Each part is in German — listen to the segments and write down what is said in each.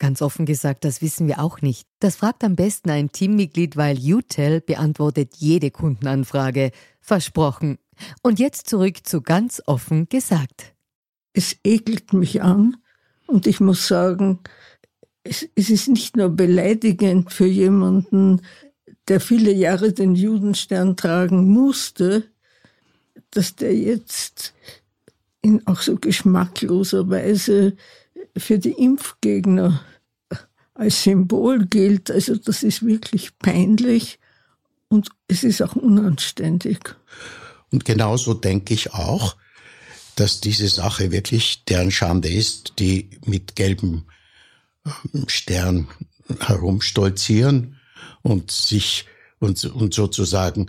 Ganz offen gesagt, das wissen wir auch nicht. Das fragt am besten ein Teammitglied, weil UTEL beantwortet jede Kundenanfrage. Versprochen. Und jetzt zurück zu ganz offen gesagt. Es ekelt mich an und ich muss sagen, es, es ist nicht nur beleidigend für jemanden, der viele Jahre den Judenstern tragen musste, dass der jetzt in auch so geschmackloser Weise für die Impfgegner als Symbol gilt. Also das ist wirklich peinlich und es ist auch unanständig. Und genauso denke ich auch, dass diese Sache wirklich deren Schande ist, die mit gelbem ähm, Stern herumstolzieren und sich und, und sozusagen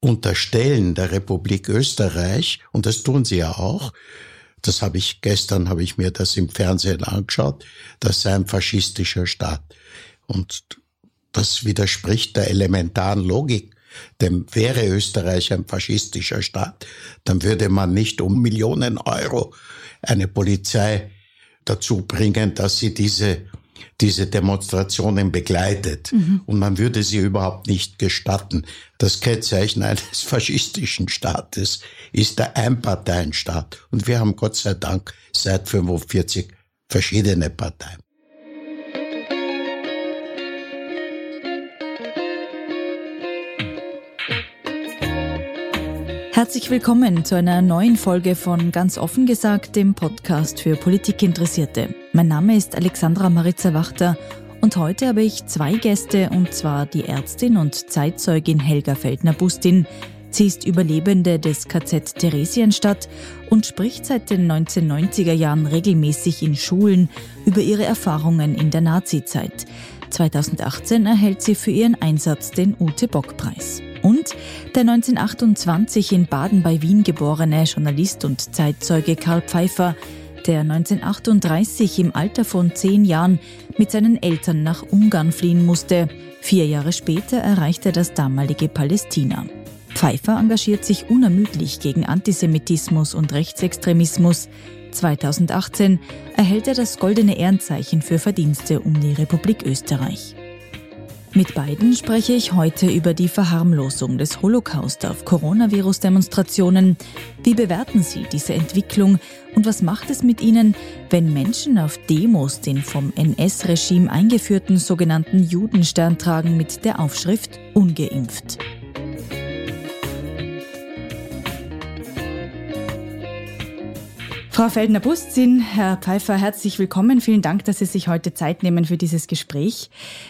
unterstellen der Republik Österreich, und das tun sie ja auch, das habe ich gestern habe ich mir das im Fernsehen angeschaut, das sei ein faschistischer Staat. Und das widerspricht der elementaren Logik. Denn wäre Österreich ein faschistischer Staat, dann würde man nicht um Millionen Euro eine Polizei dazu bringen, dass sie diese diese Demonstrationen begleitet. Mhm. Und man würde sie überhaupt nicht gestatten. Das Kennzeichen eines faschistischen Staates ist der Einparteienstaat. Und wir haben Gott sei Dank seit 45 verschiedene Parteien. Herzlich willkommen zu einer neuen Folge von Ganz offen gesagt, dem Podcast für Politikinteressierte. Mein Name ist Alexandra Maritza Wachter und heute habe ich zwei Gäste und zwar die Ärztin und Zeitzeugin Helga Feldner-Bustin. Sie ist Überlebende des KZ Theresienstadt und spricht seit den 1990er Jahren regelmäßig in Schulen über ihre Erfahrungen in der Nazizeit. 2018 erhält sie für ihren Einsatz den Ute-Bock-Preis. Und der 1928 in Baden bei Wien geborene Journalist und Zeitzeuge Karl Pfeiffer, der 1938 im Alter von zehn Jahren mit seinen Eltern nach Ungarn fliehen musste. Vier Jahre später erreichte er das damalige Palästina. Pfeiffer engagiert sich unermüdlich gegen Antisemitismus und Rechtsextremismus. 2018 erhält er das Goldene Ehrenzeichen für Verdienste um die Republik Österreich. Mit beiden spreche ich heute über die Verharmlosung des Holocaust auf Coronavirus-Demonstrationen. Wie bewerten Sie diese Entwicklung und was macht es mit Ihnen, wenn Menschen auf Demos den vom NS-Regime eingeführten sogenannten Judenstern tragen mit der Aufschrift ungeimpft? Frau Feldner-Bustzin, Herr Pfeiffer, herzlich willkommen. Vielen Dank, dass Sie sich heute Zeit nehmen für dieses Gespräch.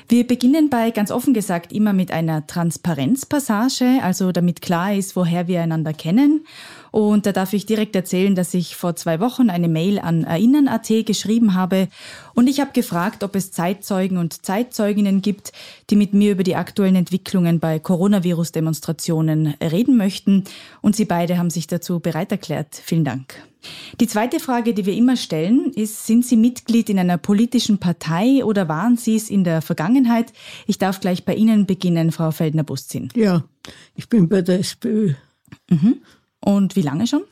Wir beginnen bei, ganz offen gesagt, immer mit einer Transparenzpassage, also damit klar ist, woher wir einander kennen. Und da darf ich direkt erzählen, dass ich vor zwei Wochen eine Mail an Erinnern.at geschrieben habe und ich habe gefragt, ob es Zeitzeugen und Zeitzeuginnen gibt, die mit mir über die aktuellen Entwicklungen bei Coronavirus-Demonstrationen reden möchten. Und Sie beide haben sich dazu bereit erklärt. Vielen Dank. Die zweite Frage, die wir immer stellen, ist, sind Sie Mitglied in einer politischen Partei oder waren Sie es in der Vergangenheit? Ich darf gleich bei Ihnen beginnen, Frau Feldner-Bustzin. Ja, ich bin bei der SPÖ. Mhm. Und wie lange schon?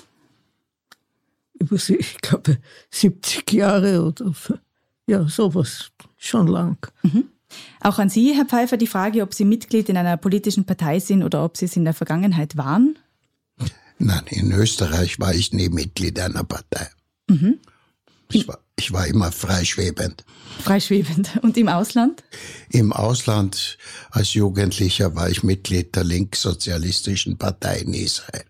Ich glaube 70 Jahre oder ja, sowas. Schon lang. Mhm. Auch an Sie, Herr Pfeiffer, die Frage, ob Sie Mitglied in einer politischen Partei sind oder ob Sie es in der Vergangenheit waren? Nein, in Österreich war ich nie Mitglied einer Partei. Mhm. Ich, war, ich war immer freischwebend. Freischwebend. Und im Ausland? Im Ausland als Jugendlicher war ich Mitglied der linkssozialistischen Partei in Israel.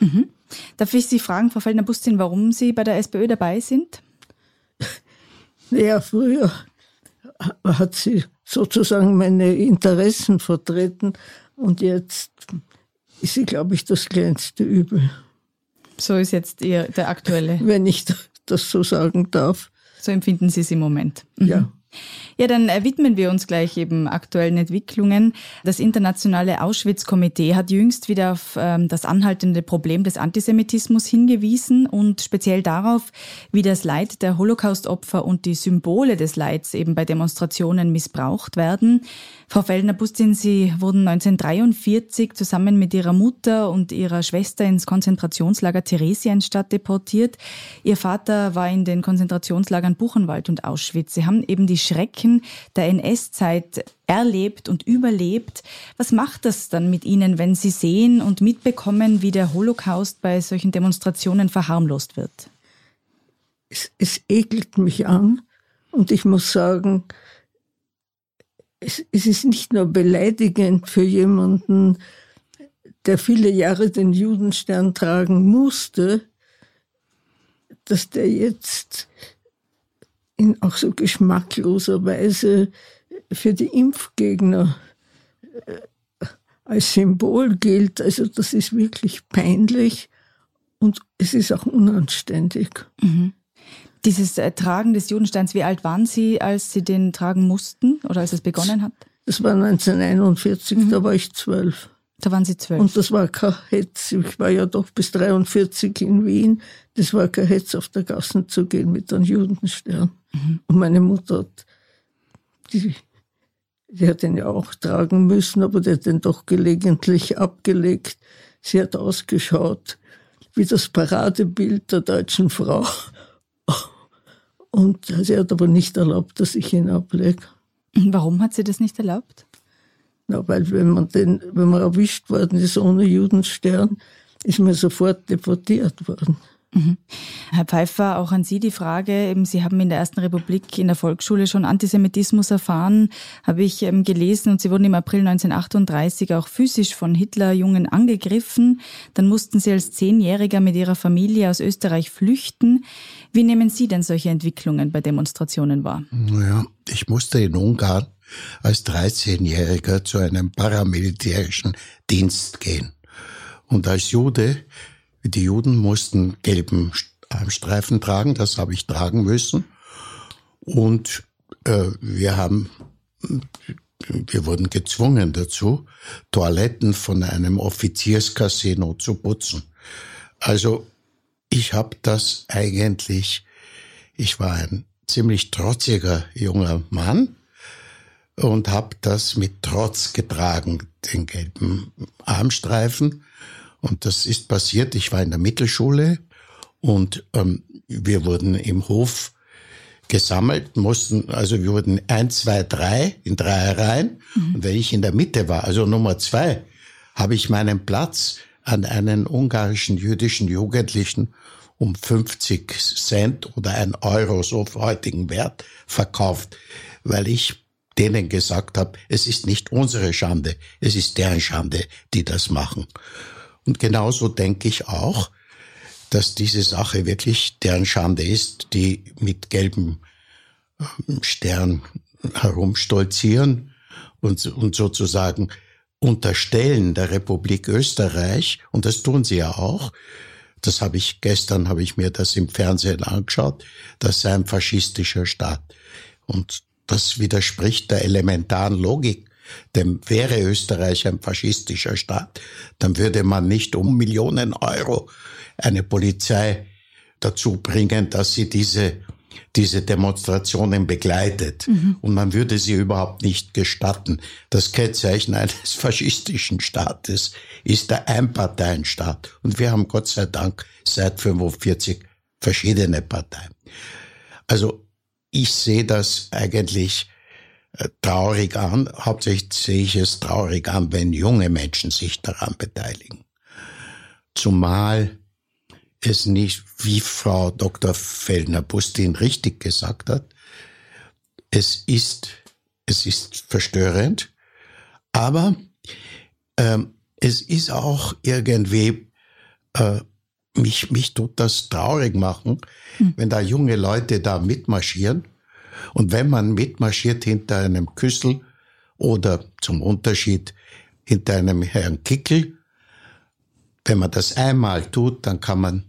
Mhm. Darf ich Sie fragen, Frau Feldner-Bustin, warum Sie bei der SPÖ dabei sind? Naja, früher hat sie sozusagen meine Interessen vertreten und jetzt ist sie, glaube ich, das kleinste Übel. So ist jetzt ihr, der aktuelle. Wenn ich das so sagen darf. So empfinden Sie es im Moment. Mhm. Ja. Ja, dann äh, widmen wir uns gleich eben aktuellen Entwicklungen. Das Internationale Auschwitz-Komitee hat jüngst wieder auf ähm, das anhaltende Problem des Antisemitismus hingewiesen und speziell darauf, wie das Leid der Holocaust-Opfer und die Symbole des Leids eben bei Demonstrationen missbraucht werden. Frau Feldner-Bustin, Sie wurden 1943 zusammen mit Ihrer Mutter und Ihrer Schwester ins Konzentrationslager Theresienstadt deportiert. Ihr Vater war in den Konzentrationslagern Buchenwald und Auschwitz. Sie haben eben die Schrecken der NS-Zeit erlebt und überlebt. Was macht das dann mit Ihnen, wenn Sie sehen und mitbekommen, wie der Holocaust bei solchen Demonstrationen verharmlost wird? Es, es ekelt mich an und ich muss sagen, es, es ist nicht nur beleidigend für jemanden, der viele Jahre den Judenstern tragen musste, dass der jetzt in auch so geschmackloser Weise für die Impfgegner äh, als Symbol gilt. Also das ist wirklich peinlich und es ist auch unanständig. Mhm. Dieses äh, Tragen des Judensteins, wie alt waren Sie, als Sie den tragen mussten oder als es begonnen hat? Das war 1941, mhm. da war ich zwölf. Da waren Sie zwölf. Und das war kein Hetz. Ich war ja doch bis 43 in Wien. Das war kein Hetz, auf der Gassen zu gehen mit einem Judenstern. Mhm. Und meine Mutter hat, die, die hat den ja auch tragen müssen, aber die hat den doch gelegentlich abgelegt. Sie hat ausgeschaut wie das Paradebild der deutschen Frau. Und sie hat aber nicht erlaubt, dass ich ihn ablege. Warum hat sie das nicht erlaubt? Na, weil wenn man, den, wenn man erwischt worden ist ohne Judenstern, ist man sofort deportiert worden. Mhm. Herr Pfeiffer, auch an Sie die Frage. Sie haben in der Ersten Republik in der Volksschule schon Antisemitismus erfahren, habe ich ähm, gelesen. Und Sie wurden im April 1938 auch physisch von Hitlerjungen angegriffen. Dann mussten Sie als Zehnjähriger mit Ihrer Familie aus Österreich flüchten. Wie nehmen Sie denn solche Entwicklungen bei Demonstrationen wahr? Naja, ich musste in Ungarn als 13-Jähriger zu einem paramilitärischen Dienst gehen. Und als Jude die Juden mussten gelben Streifen tragen, das habe ich tragen müssen. Und äh, wir haben, wir wurden gezwungen dazu, Toiletten von einem Offizierscasino zu putzen. Also ich habe das eigentlich, ich war ein ziemlich trotziger junger Mann und habe das mit Trotz getragen, den gelben Armstreifen und das ist passiert. Ich war in der Mittelschule und ähm, wir wurden im Hof gesammelt, mussten, also wir wurden eins, zwei, drei in drei Reihen. Mhm. Und wenn ich in der Mitte war, also Nummer zwei, habe ich meinen Platz an einen ungarischen jüdischen Jugendlichen um 50 Cent oder ein Euro, so auf heutigen Wert, verkauft, weil ich denen gesagt habe, es ist nicht unsere Schande, es ist deren Schande, die das machen. Und genauso denke ich auch, dass diese Sache wirklich deren Schande ist, die mit gelbem ähm, Stern herumstolzieren und, und sozusagen unterstellen der Republik Österreich, und das tun sie ja auch, das habe ich gestern, habe ich mir das im Fernsehen angeschaut, das sei ein faschistischer Staat. Und das widerspricht der elementaren Logik denn wäre Österreich ein faschistischer Staat, dann würde man nicht um Millionen Euro eine Polizei dazu bringen, dass sie diese diese Demonstrationen begleitet. Mhm. Und man würde sie überhaupt nicht gestatten. Das Kennzeichen eines faschistischen Staates ist der Einparteienstaat. Und wir haben Gott sei Dank seit 45 verschiedene Parteien. Also ich sehe das eigentlich traurig an. Hauptsächlich sehe ich es traurig an, wenn junge Menschen sich daran beteiligen. Zumal es nicht, wie Frau Dr. Fellner-Bustin richtig gesagt hat, es ist, es ist verstörend, aber ähm, es ist auch irgendwie, äh, mich, mich tut das traurig machen, hm. wenn da junge Leute da mitmarschieren Und wenn man mitmarschiert hinter einem Küssel oder zum Unterschied hinter einem Herrn Kickel, wenn man das einmal tut, dann kann man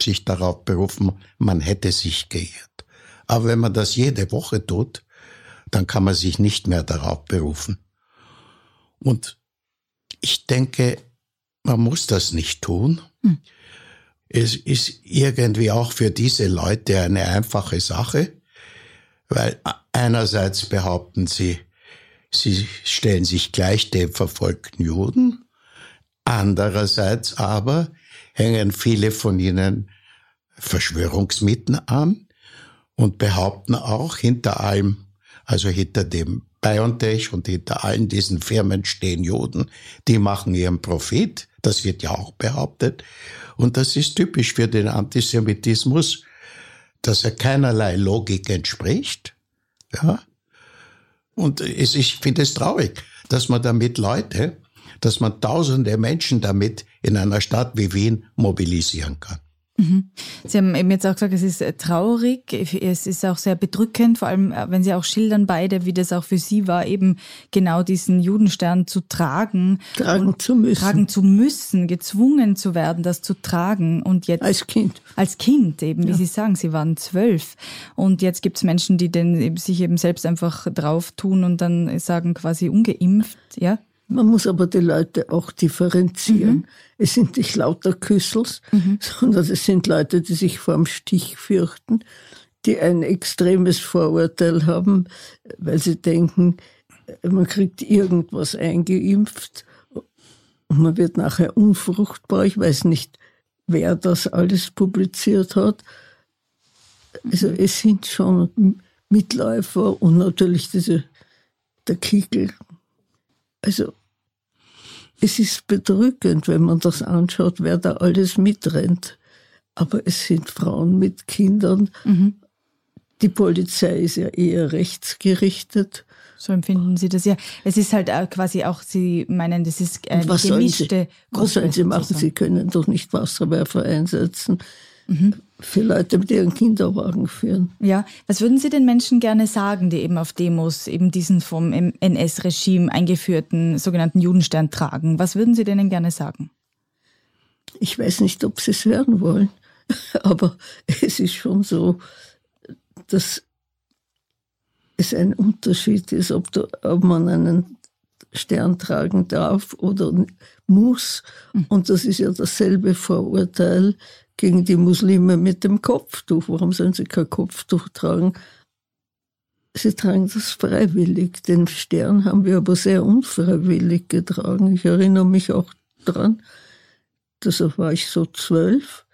sich darauf berufen, man hätte sich geirrt. Aber wenn man das jede Woche tut, dann kann man sich nicht mehr darauf berufen. Und ich denke, man muss das nicht tun. Hm. Es ist irgendwie auch für diese Leute eine einfache Sache, weil einerseits behaupten sie, sie stellen sich gleich dem verfolgten Juden, andererseits aber hängen viele von ihnen Verschwörungsmythen an und behaupten auch hinter allem, also hinter dem BioNTech und hinter allen diesen Firmen stehen Juden, die machen ihren Profit. Das wird ja auch behauptet. Und das ist typisch für den Antisemitismus, dass er keinerlei Logik entspricht. Ja. Und es, ich finde es traurig, dass man damit Leute, dass man tausende Menschen damit in einer Stadt wie Wien mobilisieren kann. Mhm. Sie haben eben jetzt auch gesagt, es ist äh, traurig, es ist auch sehr bedrückend, vor allem äh, wenn Sie auch schildern beide, wie das auch für Sie war, eben genau diesen Judenstern zu tragen. Tragen zu müssen. Tragen zu müssen, gezwungen zu werden, das zu tragen. Und jetzt. Als Kind. Als Kind eben, wie ja. Sie sagen, Sie waren zwölf. Und jetzt gibt es Menschen, die den, sich eben selbst einfach drauf tun und dann sagen quasi ungeimpft, ja? Man muss aber die Leute auch differenzieren. Mhm. Es sind nicht lauter Küssels, mhm. sondern es sind Leute, die sich vor dem Stich fürchten, die ein extremes Vorurteil haben, weil sie denken, man kriegt irgendwas eingeimpft und man wird nachher unfruchtbar. Ich weiß nicht, wer das alles publiziert hat. Also mhm. es sind schon Mitläufer und natürlich diese, der Kickel. Also es ist bedrückend, wenn man das anschaut, wer da alles mitrennt. Aber es sind Frauen mit Kindern. Mhm. Die Polizei ist ja eher rechtsgerichtet. So empfinden Sie das ja. Es ist halt quasi auch, Sie meinen, das ist eine gemischte sollen Sie, Gruppe. Was sollen Sie machen? Sie können doch nicht Wasserwerfer einsetzen mhm. für Leute, die ihren Kinderwagen führen. Ja, was würden Sie den Menschen gerne sagen, die eben auf Demos eben diesen vom NS-Regime eingeführten sogenannten Judenstern tragen? Was würden Sie denen gerne sagen? Ich weiß nicht, ob Sie es hören wollen, aber es ist schon so, dass es ein Unterschied ist, ob, du, ob man einen Stern tragen darf oder muss. Mhm. Und das ist ja dasselbe Vorurteil, gegen die Muslime mit dem Kopftuch. Warum sollen sie kein Kopftuch tragen? Sie tragen das freiwillig. Den Stern haben wir aber sehr unfreiwillig getragen. Ich erinnere mich auch daran, da war ich so zwölf,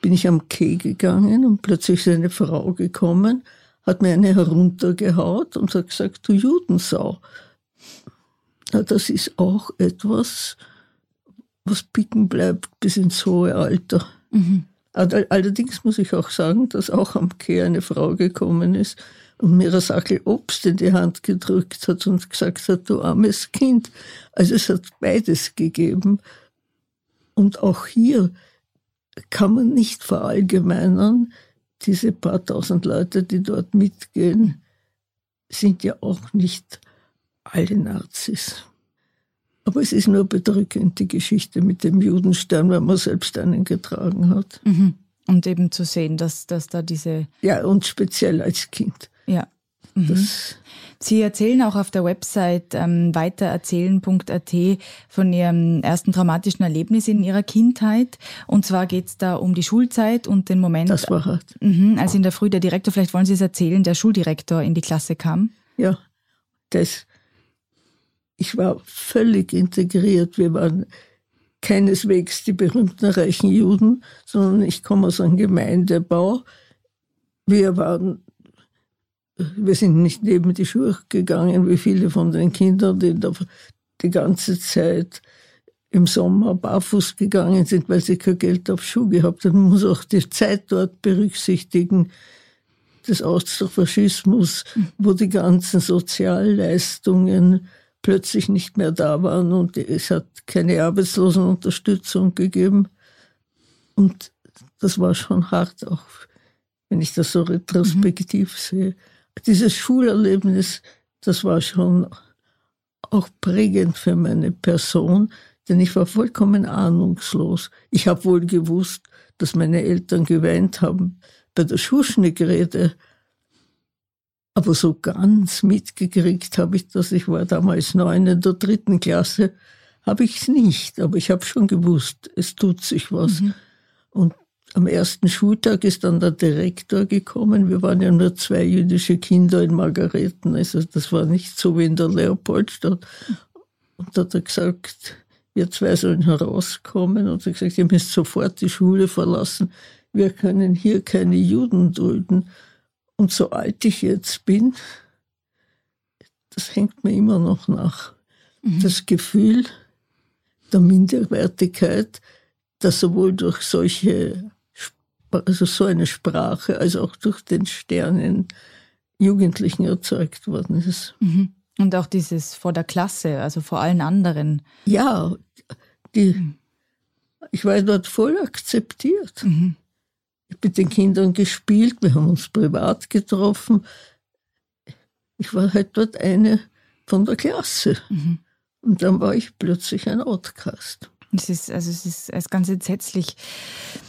bin ich am Quai gegangen und plötzlich ist eine Frau gekommen, hat mir eine heruntergehaut und hat gesagt, du Judensau. Na, das ist auch etwas, was picken bleibt bis ins hohe Alter. Mhm. Allerdings muss ich auch sagen, dass auch am Kehr eine Frau gekommen ist und mir eine Sackel Obst in die Hand gedrückt hat und gesagt hat, du armes Kind. Also es hat beides gegeben. Und auch hier kann man nicht verallgemeinern, diese paar tausend Leute, die dort mitgehen, sind ja auch nicht alle Nazis. Aber es ist nur bedrückend, die Geschichte mit dem Judenstern, weil man selbst einen getragen hat. Mhm. Und eben zu sehen, dass, dass da diese. Ja, und speziell als Kind. Ja. Mhm. Sie erzählen auch auf der Website ähm, weitererzählen.at von Ihrem ersten traumatischen Erlebnis in Ihrer Kindheit. Und zwar geht es da um die Schulzeit und den Moment, das war hart. Mhm, als in der Früh der Direktor, vielleicht wollen Sie es erzählen, der Schuldirektor in die Klasse kam. Ja, das ich war völlig integriert. Wir waren keineswegs die berühmten reichen Juden, sondern ich komme aus einem Gemeindebau. Wir waren, wir sind nicht neben die Schuhe gegangen, wie viele von den Kindern, die da die ganze Zeit im Sommer barfuß gegangen sind, weil sie kein Geld auf Schuhe gehabt haben. Man muss auch die Zeit dort berücksichtigen des Austrofaschismus, wo die ganzen Sozialleistungen plötzlich nicht mehr da waren und es hat keine Arbeitslosenunterstützung gegeben. Und das war schon hart, auch wenn ich das so retrospektiv mhm. sehe. dieses Schulerlebnis, das war schon auch prägend für meine Person, denn ich war vollkommen ahnungslos. Ich habe wohl gewusst, dass meine Eltern geweint haben bei der Schuschnigg-Rede, aber so ganz mitgekriegt habe ich das. Ich war damals neun in der dritten Klasse, habe ich es nicht, aber ich habe schon gewusst, es tut sich was. Mhm. Und am ersten Schultag ist dann der Direktor gekommen. Wir waren ja nur zwei jüdische Kinder in Margareten. Also das war nicht so wie in der Leopoldstadt. Und da hat er gesagt, wir zwei sollen herauskommen. Und er hat gesagt, ihr müsst sofort die Schule verlassen. Wir können hier keine Juden dulden. Und so alt ich jetzt bin, das hängt mir immer noch nach. Mhm. Das Gefühl der Minderwertigkeit, das sowohl durch solche also so eine Sprache, als auch durch den Sternen Jugendlichen erzeugt worden ist. Mhm. Und auch dieses vor der Klasse, also vor allen anderen. Ja, die, mhm. ich war dort voll akzeptiert. Mhm. Mit den Kindern gespielt, wir haben uns privat getroffen. Ich war halt dort eine von der Klasse. Mhm. Und dann war ich plötzlich ein Outcast. Es ist, also es ist, es ist ganz entsetzlich.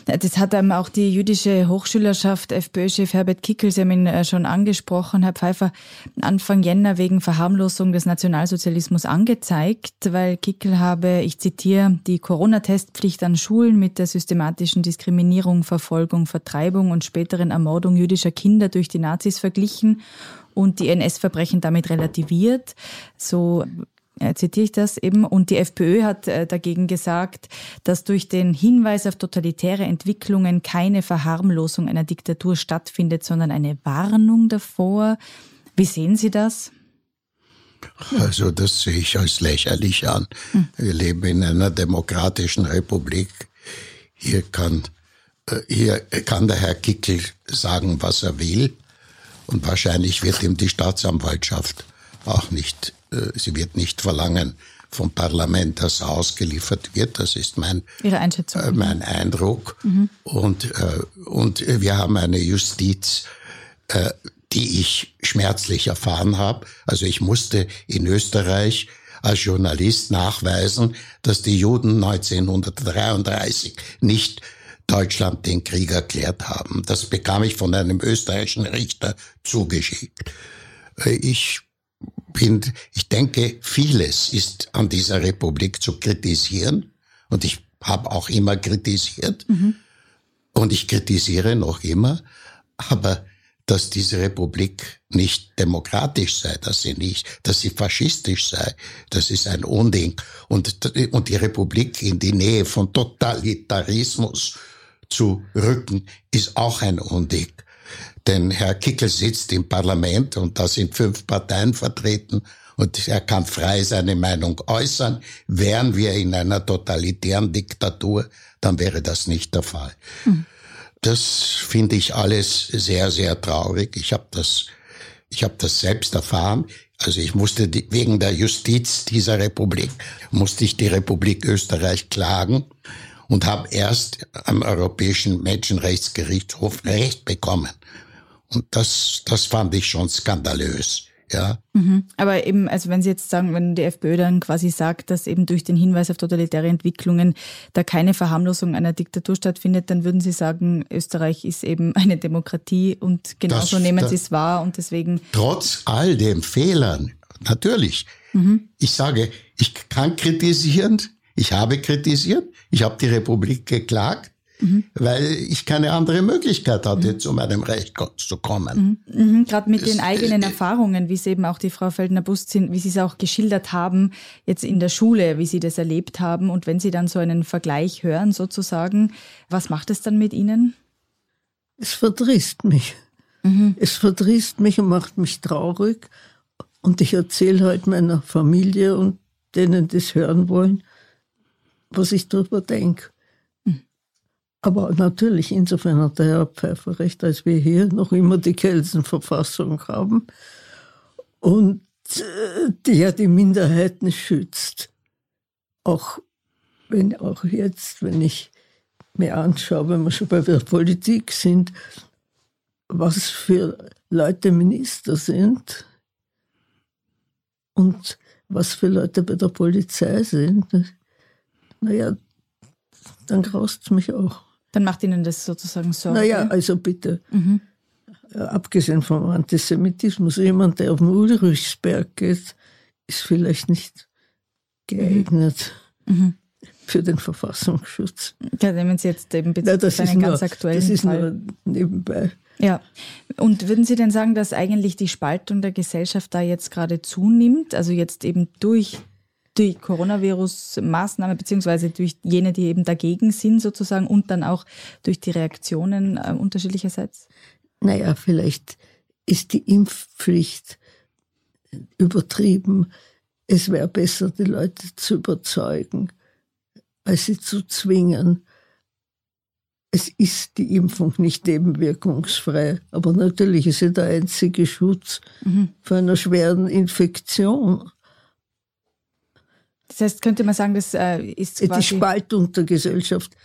Das hat einem auch die jüdische Hochschülerschaft, FPÖ-Chef Herbert Kickel, Sie haben ihn äh, schon angesprochen, Herr Pfeiffer, Anfang Jänner wegen Verharmlosung des Nationalsozialismus angezeigt, weil Kickel habe, ich zitiere, die Corona-Testpflicht an Schulen mit der systematischen Diskriminierung, Verfolgung, Vertreibung und späteren Ermordung jüdischer Kinder durch die Nazis verglichen und die NS-Verbrechen damit relativiert. So zitiere ich das eben. Und die FPÖ hat äh, dagegen gesagt, dass durch den Hinweis auf totalitäre Entwicklungen keine Verharmlosung einer Diktatur stattfindet, sondern eine Warnung davor. Wie sehen Sie das? Also das sehe ich als lächerlich an. Hm. Wir leben in einer demokratischen Republik. Hier kann, äh, hier kann der Herr Kickel sagen, was er will. Und wahrscheinlich wird ihm die Staatsanwaltschaft auch nicht äh, sie wird nicht verlangen vom Parlament, dass er ausgeliefert wird. Das ist mein. Äh, mein Eindruck. Mhm. Und, äh, und wir haben eine Justiz, äh, die ich schmerzlich erfahren habe. Also ich musste in Österreich als Journalist nachweisen, dass die Juden 1933 nicht Deutschland den Krieg erklärt haben. Das bekam ich von einem österreichischen Richter zugeschickt. Äh, ich bin, ich denke, vieles ist an dieser Republik zu kritisieren. Und ich habe auch immer kritisiert. Mhm. Und ich kritisiere noch immer. Aber dass diese Republik nicht demokratisch sei, dass sie nicht, dass sie faschistisch sei, das ist ein Unding. Und, und die Republik in die Nähe von Totalitarismus zu rücken, ist auch ein Unding. Denn Herr Kickel sitzt im Parlament und da sind fünf Parteien vertreten und er kann frei seine Meinung äußern. Wären wir in einer totalitären Diktatur, dann wäre das nicht der Fall. Mhm. Das finde ich alles sehr, sehr traurig. Ich habe das, ich habe das selbst erfahren. Also ich musste die, wegen der Justiz dieser Republik musste ich die Republik Österreich klagen und habe erst am Europäischen Menschenrechtsgerichtshof Recht bekommen. Und das, das fand ich schon skandalös. Ja. Mhm. Aber eben, also wenn Sie jetzt sagen, wenn die FPÖ dann quasi sagt, dass eben durch den Hinweis auf totalitäre Entwicklungen da keine Verharmlosung einer Diktatur stattfindet, dann würden Sie sagen, Österreich ist eben eine Demokratie und genauso das, nehmen Sie es wahr und deswegen. Trotz all den Fehlern, natürlich. Mhm. Ich sage, ich kann kritisieren, ich habe kritisiert, ich habe die Republik geklagt, mhm. weil ich keine andere Möglichkeit hatte, mhm. zu meinem Recht zu kommen. Mhm. mhm. Gerade mit es, den eigenen äh, Erfahrungen, wie es eben auch die Frau Feldner-Bust sind, wie Sie es auch geschildert haben, jetzt in der Schule, wie Sie das erlebt haben. Und wenn Sie dann so einen Vergleich hören, sozusagen, was macht es dann mit Ihnen? Es verdrießt mich. Mhm. Es verdrießt mich und macht mich traurig. Und ich erzähle heute meiner Familie und denen, die es hören wollen, was ich darüber denke. Aber natürlich, insofern hat der Herr Pfeiffer recht, als wir hier noch immer die Kelsenverfassung haben und äh, die ja die Minderheiten schützt. Auch wenn auch jetzt, wenn ich mir anschaue, wenn wir schon bei der Politik sind, was für Leute Minister sind und was für Leute bei der Polizei sind, naja, dann graust es mich auch. Dann macht Ihnen das sozusagen Sorge? Naja, also bitte. Mhm. Abgesehen vom Antisemitismus, jemand, der auf den Ulrichsberg geht, ist vielleicht nicht geeignet mhm. für den Verfassungsschutz. Ja, nehmen Sie jetzt eben bitte ja, einen ganz nur, aktuellen Das ist Fall. nur nebenbei. Ja. Und würden Sie denn sagen, dass eigentlich die Spaltung der Gesellschaft da jetzt gerade zunimmt? Also jetzt eben durch die Coronavirus-Maßnahme, beziehungsweise durch jene, die eben dagegen sind sozusagen und dann auch durch die Reaktionen äh, unterschiedlicherseits? Naja, vielleicht ist die Impfpflicht übertrieben. Es wäre besser, die Leute zu überzeugen, als sie zu zwingen. Es ist die Impfung nicht nebenwirkungsfrei, aber natürlich ist sie der einzige Schutz mhm. vor einer schweren Infektion. Das heißt, könnte man sagen, das äh, ist quasi... Die Spaltung der Gesellschaft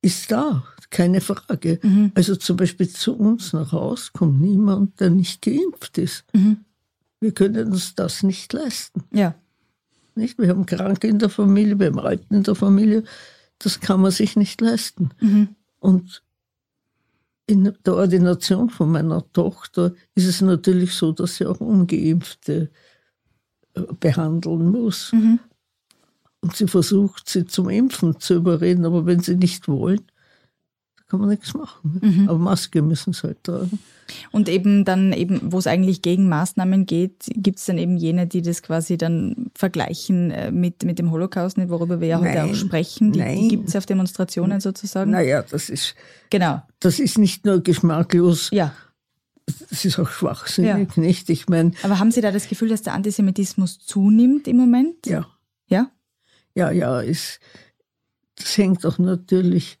ist da, keine Frage. Mhm. Also zum Beispiel zu uns nach Hause kommt niemand, der nicht geimpft ist. Mhm. Wir können uns das nicht leisten. Ja. Nicht? Wir haben Kranke in der Familie, wir haben Alten in der Familie. Das kann man sich nicht leisten. Mhm. Und in der Ordination von meiner Tochter ist es natürlich so, dass sie auch Ungeimpfte äh, behandeln muss. Mhm. Und sie versucht, sie zum Impfen zu überreden, aber wenn sie nicht wollen, kann man nichts machen. Mhm. Aber Maske müssen sie halt tragen. Und eben dann eben, wo es eigentlich gegen Maßnahmen geht, gibt es dann eben jene, die das quasi dann vergleichen äh, mit, mit dem Holocaust, worüber wir ja heute auch sprechen. Die, die gibt es auf Demonstrationen sozusagen. Naja, das ist, genau. das ist nicht nur geschmacklos. Ja. Das ist auch schwachsinnig, ja. nicht? Ich meine. Aber haben Sie da das Gefühl, dass der Antisemitismus zunimmt im Moment? Ja. Ja? Ja, ja, es, das hängt auch natürlich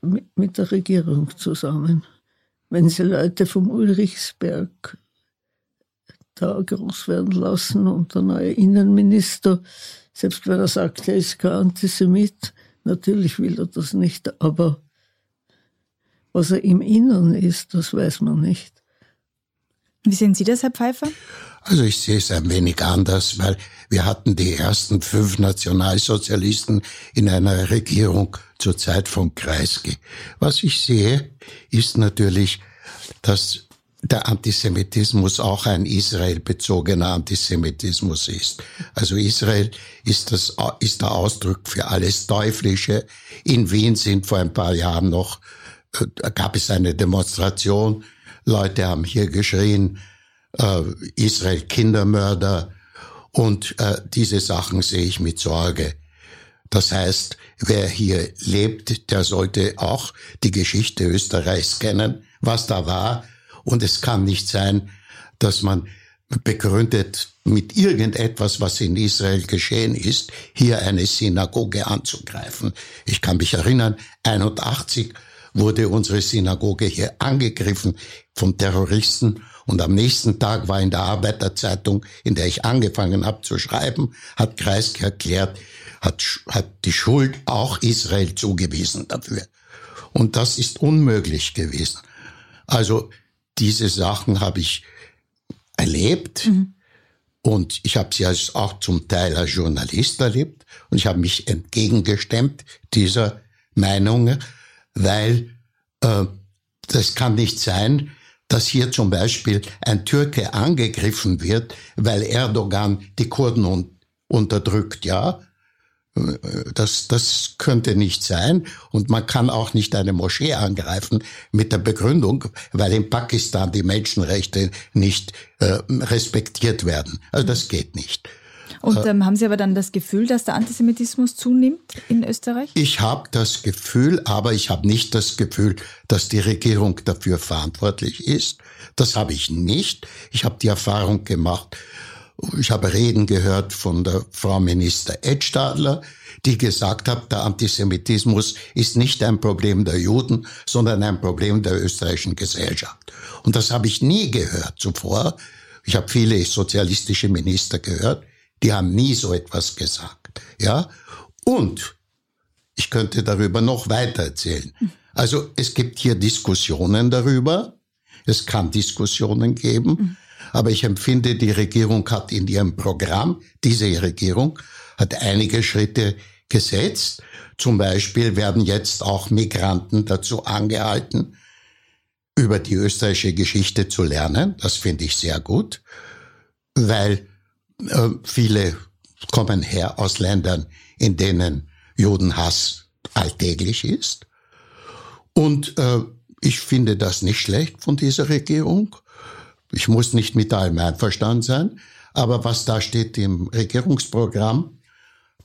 mit, mit der Regierung zusammen. Wenn sie Leute vom Ulrichsberg da groß werden lassen und der neue Innenminister, selbst wenn er sagt, er ist kein Antisemit, natürlich will er das nicht, aber was er im Innern ist, das weiß man nicht. Wie sehen Sie das, Herr Pfeiffer? Also ich sehe es ein wenig anders, weil wir hatten die ersten fünf Nationalsozialisten in einer Regierung zur Zeit von Kreisky. Was ich sehe, ist natürlich, dass der Antisemitismus auch ein Israel-bezogener Antisemitismus ist. Also Israel ist, das, ist der Ausdruck für alles Teuflische. In Wien sind vor ein paar Jahren noch, äh, gab es eine Demonstration. Leute haben hier geschrien, äh, Israel Kindermörder und äh, diese Sachen sehe ich mit Sorge. Das heißt, wer hier lebt, der sollte auch die Geschichte Österreichs kennen, was da war. Und es kann nicht sein, dass man begründet mit irgendetwas, was in Israel geschehen ist, hier eine Synagoge anzugreifen. Ich kann mich erinnern, 81 wurde unsere Synagoge hier angegriffen von Terroristen und am nächsten Tag war in der Arbeiterzeitung, in der ich angefangen habe zu schreiben, hat Kreisky erklärt, hat, hat die Schuld auch Israel zugewiesen dafür. Und das ist unmöglich gewesen. Also diese Sachen habe ich erlebt mhm. und ich habe sie als auch zum Teil als Journalist erlebt und ich habe mich entgegengestemmt dieser Meinung, weil äh, das kann nicht sein, dass hier zum Beispiel ein Türke angegriffen wird, weil Erdogan die Kurden un unterdrückt, ja. Das, das könnte nicht sein. Und man kann auch nicht eine Moschee angreifen mit der Begründung, weil in Pakistan die Menschenrechte nicht äh, respektiert werden. Also das geht nicht. Und ähm, haben Sie aber dann das Gefühl, dass der Antisemitismus zunimmt in Österreich? Ich habe das Gefühl, aber ich habe nicht das Gefühl, dass die Regierung dafür verantwortlich ist. Das habe ich nicht. Ich habe die Erfahrung gemacht, ich habe Reden gehört von der Frau Minister Edstadler, die gesagt hat, der Antisemitismus ist nicht ein Problem der Juden, sondern ein Problem der österreichischen Gesellschaft. Und das habe ich nie gehört zuvor. Ich habe viele sozialistische Minister gehört. Die haben nie so etwas gesagt. Ja? Und ich könnte darüber noch weiter erzählen. Also es gibt hier Diskussionen darüber, Es kann Diskussionen geben. Aber ich empfinde, die Regierung hat in ihrem Programm, diese Regierung, hat einige Schritte gesetzt. Zum Beispiel werden jetzt auch Migranten dazu angehalten, über die österreichische Geschichte zu lernen. Das finde ich sehr gut, weil äh, viele kommen her aus Ländern, in denen Judenhass alltäglich ist. Und äh, ich finde das nicht schlecht von dieser Regierung. Ich muss nicht mit allem einverstanden sein, aber was da steht im Regierungsprogramm,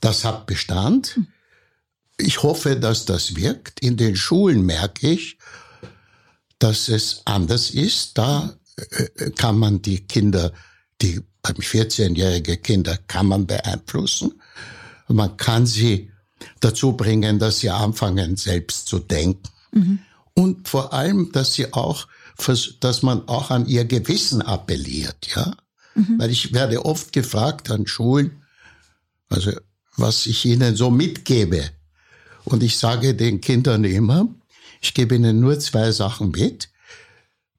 das hat Bestand. Ich hoffe, dass das wirkt. In den Schulen merke ich, dass es anders ist. Da äh, kann man die Kinder, die 14-jährige Kinder kann man beeinflussen. Man kann sie dazu bringen, dass sie anfangen, selbst zu denken. Mhm. Und vor allem, dass sie auch, dass man auch an ihr Gewissen appelliert, ja. Mhm. Weil ich werde oft gefragt an Schulen, also was ich ihnen so mitgebe. Und ich sage den Kindern immer, ich gebe ihnen nur zwei Sachen mit.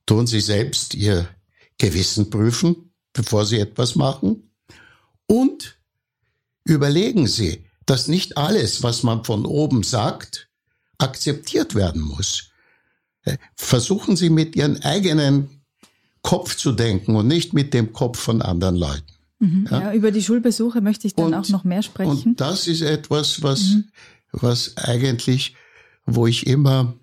Tun sie selbst ihr Gewissen prüfen, bevor sie etwas machen. Und überlegen sie, dass nicht alles, was man von oben sagt, akzeptiert werden muss. Äh, versuchen Sie mit Ihren eigenen Kopf zu denken und nicht mit dem Kopf von anderen Leuten. Mhm, ja? ja? über die Schulbesuche möchte ich dann und, auch noch mehr sprechen. Und das ist etwas, was, mhm. was eigentlich, wo ich immer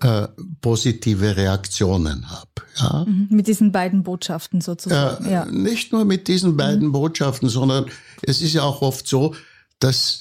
äh, positive Reaktionen habe. Ja? Mhm, mit diesen beiden Botschaften sozusagen. Äh, ja. Nicht nur mit diesen beiden mhm. Botschaften, sondern es ist ja auch oft so, dass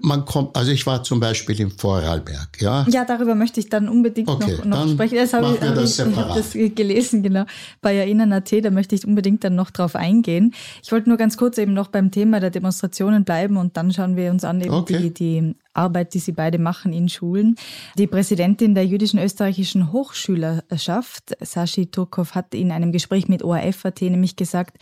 man kommt, also ich war zum Beispiel im Vorarlberg, ja. Ja, darüber möchte ich dann unbedingt okay, noch, noch sprechen. Das habe ich, hab das ich habe das gelesen, genau. Bei Erinnern.at, da möchte ich unbedingt dann noch drauf eingehen. Ich wollte nur ganz kurz eben noch beim Thema der Demonstrationen bleiben und dann schauen wir uns an eben okay. die, die Arbeit, die sie beide machen in Schulen. Die Präsidentin der jüdischen österreichischen Hochschülerschaft, Sashi Turkov, hat in einem Gespräch mit ORF.at nämlich gesagt,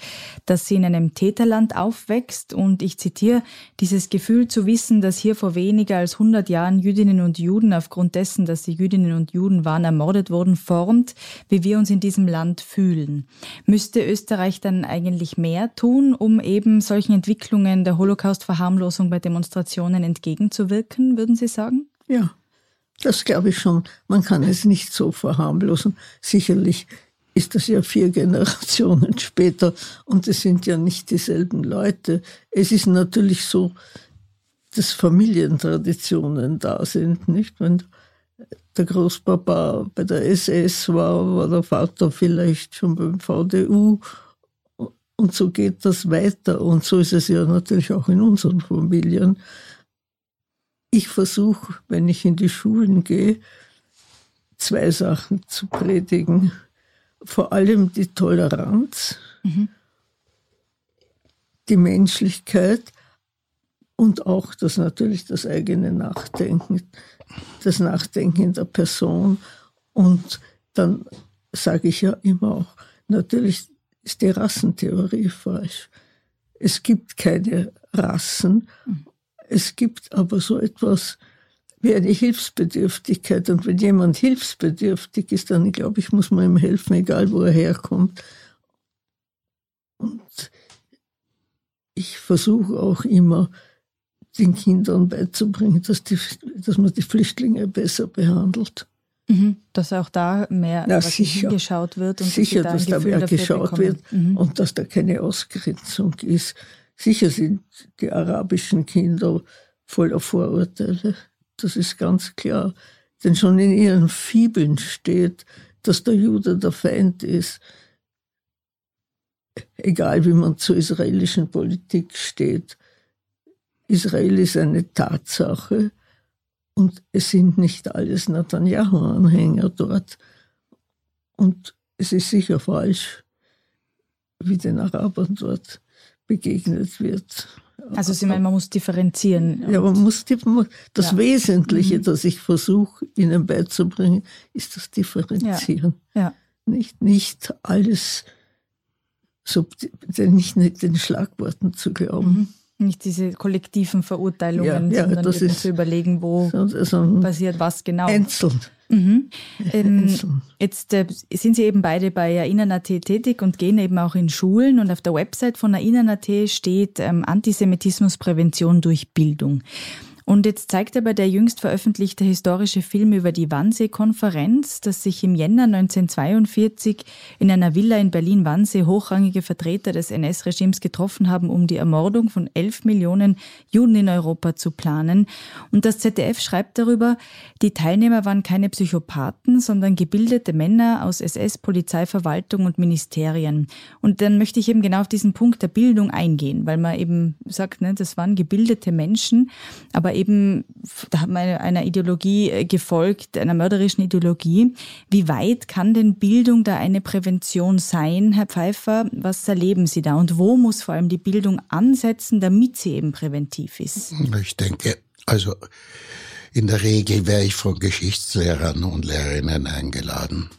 dass sie in einem Täterland aufwächst und ich zitiere, dieses Gefühl zu wissen, dass hier vor weniger als 100 Jahren Jüdinnen und Juden aufgrund dessen, dass sie Jüdinnen und Juden waren, ermordet wurden, formt, wie wir uns in diesem Land fühlen. Müsste Österreich dann eigentlich mehr tun, um eben solchen Entwicklungen der Holocaust-Verharmlosung bei Demonstrationen entgegenzuwirken? Wirken, würden Sie sagen? Ja, das glaube ich schon. Man kann es nicht so verharmlosen. Sicherlich ist das ja vier Generationen später und es sind ja nicht dieselben Leute. Es ist natürlich so, dass Familientraditionen da sind, nicht? Wenn der Großpapa bei der SS war, war der Vater vielleicht schon beim VDU und so geht das weiter und so ist es ja natürlich auch in unseren Familien ich versuche, wenn ich in die Schulen gehe, zwei Sachen zu predigen. Vor allem die Toleranz, mhm. die Menschlichkeit und auch das natürlich das eigene Nachdenken, das Nachdenken der Person. Und dann sage ich ja immer auch, natürlich ist die Rassentheorie falsch. Es gibt keine Rassen mhm. Es gibt aber so etwas wie eine Hilfsbedürftigkeit. Und wenn jemand hilfsbedürftig ist, dann glaube ich, muss man ihm helfen, egal wo er herkommt. Und ich versuche auch immer, den Kindern beizubringen, dass, die, dass man die Flüchtlinge besser behandelt. Mhm, dass auch da mehr ja, sicher, geschaut wird und sicher, dass da, mehr geschaut bekommen. wird mhm. und dass da keine Ausgrenzung ist. Sicher sind die arabischen Kinder voller Vorurteile. Das ist ganz klar. Denn schon in ihren Fibeln steht, dass der Jude der Feind ist. Egal wie man zur israelischen Politik steht. Israel ist eine Tatsache und es sind nicht alles Netanyahu-Anhänger dort. Und es ist sicher falsch, wie den Arabern dort begegnet wird. Also Sie meinen, man muss differenzieren. Ja, man muss das ja. Wesentliche, mhm. das ich versuche Ihnen beizubringen, ist das Differenzieren. Ja. ja. Nicht, nicht alles, so, nicht den Schlagworten zu glauben. Mhm. Nicht diese kollektiven Verurteilungen, ja, ja, sondern das ist zu überlegen, wo so, so passiert was genau. Einzeln. Mhm. Ähm, jetzt äh, sind Sie eben beide bei AINAN.at tätig und gehen eben auch in Schulen und auf der Website von AINAN.at steht ähm, Antisemitismusprävention durch Bildung. Und jetzt zeigt aber der jüngst veröffentlichte historische Film über die Wannsee-Konferenz, dass sich im Jänner 1942 in einer Villa in Berlin-Wannsee hochrangige Vertreter des NS-Regimes getroffen haben, um die Ermordung von elf Millionen Juden in Europa zu planen. Und das ZDF schreibt darüber, die Teilnehmer waren keine Psychopathen, sondern gebildete Männer aus SS, Polizeiverwaltung und Ministerien. Und dann möchte ich eben genau auf diesen Punkt der Bildung eingehen, weil man eben sagt, ne, das waren gebildete Menschen, aber aber eben, man einer Ideologie äh, gefolgt, einer mörderischen Ideologie. Wie weit kann denn Bildung da eine Prävention sein, Herr Pfeiffer? Was erleben Sie da und wo muss vor allem die Bildung ansetzen, damit sie eben präventiv ist? Ich denke, also in der Regel wäre ich von Geschichtslehrern und Lehrerinnen eingeladen.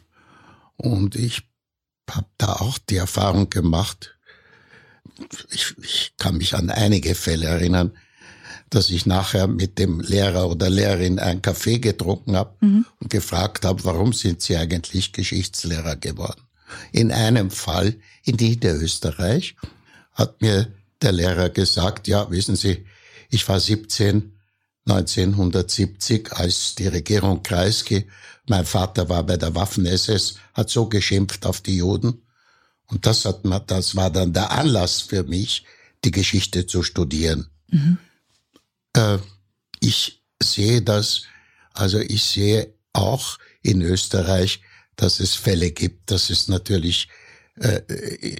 Und ich habe da auch die Erfahrung gemacht, ich, ich kann mich an einige Fälle erinnern, dass ich nachher mit dem Lehrer oder Lehrerin einen Kaffee getrunken habe mhm. und gefragt habe, warum sind Sie eigentlich Geschichtslehrer geworden? In einem Fall in Niederösterreich hat mir der Lehrer gesagt, ja, wissen Sie, ich war 17 1970, als die Regierung Kreisky, mein Vater war bei der Waffen-SS, hat so geschimpft auf die Juden. Und das hat das war dann der Anlass für mich, die Geschichte zu studieren. Mhm. Äh, ich sehe das, also ich sehe auch in Österreich, dass es Fälle gibt, dass es natürlich äh,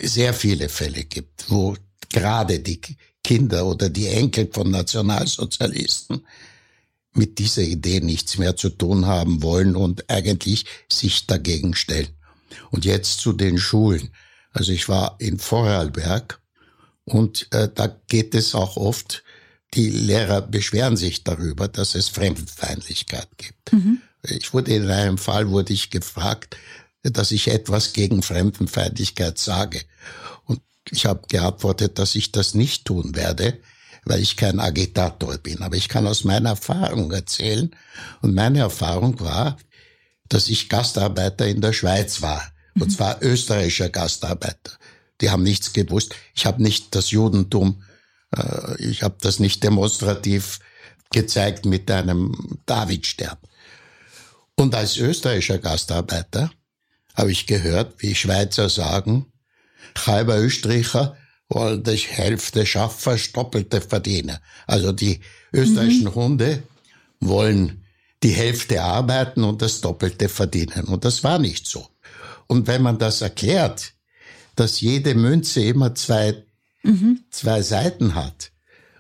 sehr viele Fälle gibt, wo gerade die Kinder oder die Enkel von Nationalsozialisten mit dieser Idee nichts mehr zu tun haben wollen und eigentlich sich dagegen stellen. Und jetzt zu den Schulen. Also ich war in Vorarlberg und äh, da geht es auch oft die Lehrer beschweren sich darüber, dass es Fremdenfeindlichkeit gibt. Mhm. Ich wurde in einem Fall wurde ich gefragt, dass ich etwas gegen Fremdenfeindlichkeit sage. Und ich habe geantwortet, dass ich das nicht tun werde, weil ich kein Agitator bin. Aber ich kann aus meiner Erfahrung erzählen. Und meine Erfahrung war, dass ich Gastarbeiter in der Schweiz war. Und mhm. zwar österreichischer Gastarbeiter. Die haben nichts gewusst. Ich habe nicht das Judentum ich habe das nicht demonstrativ gezeigt mit einem Davidstern. Und als österreichischer Gastarbeiter habe ich gehört, wie Schweizer sagen, halber Österreicher wollen die Hälfte schaffen, doppelte verdienen. Also die österreichischen mhm. Hunde wollen die Hälfte arbeiten und das Doppelte verdienen. Und das war nicht so. Und wenn man das erklärt, dass jede Münze immer zwei zwei Seiten hat.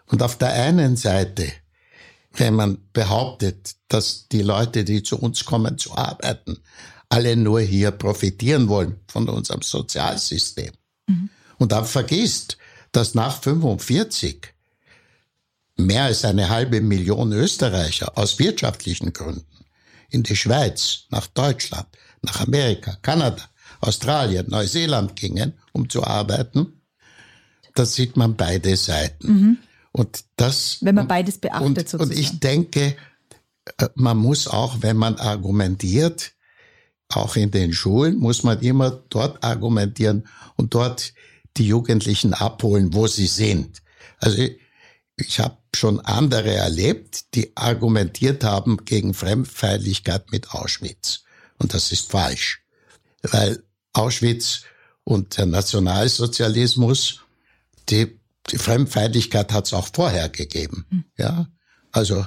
Und auf der einen Seite, wenn man behauptet, dass die Leute, die zu uns kommen zu arbeiten, alle nur hier profitieren wollen von unserem Sozialsystem. Mhm. Und dann vergisst, dass nach 45 mehr als eine halbe Million Österreicher aus wirtschaftlichen Gründen in die Schweiz, nach Deutschland, nach Amerika, Kanada, Australien, Neuseeland gingen, um zu arbeiten da sieht man beide Seiten. Mhm. Und das. Wenn man beides beachtet und, sozusagen. Und ich denke, äh, man muss auch, wenn man argumentiert, auch in den Schulen, muss man immer dort argumentieren und dort die Jugendlichen abholen, wo sie sind. Also ich, ich habe schon andere erlebt, die argumentiert haben gegen Fremdfeindlichkeit mit Auschwitz. Und das ist falsch. Weil Auschwitz und der Nationalsozialismus die, die Fremdfeindlichkeit hat es auch vorher gegeben. Mhm. Ja, also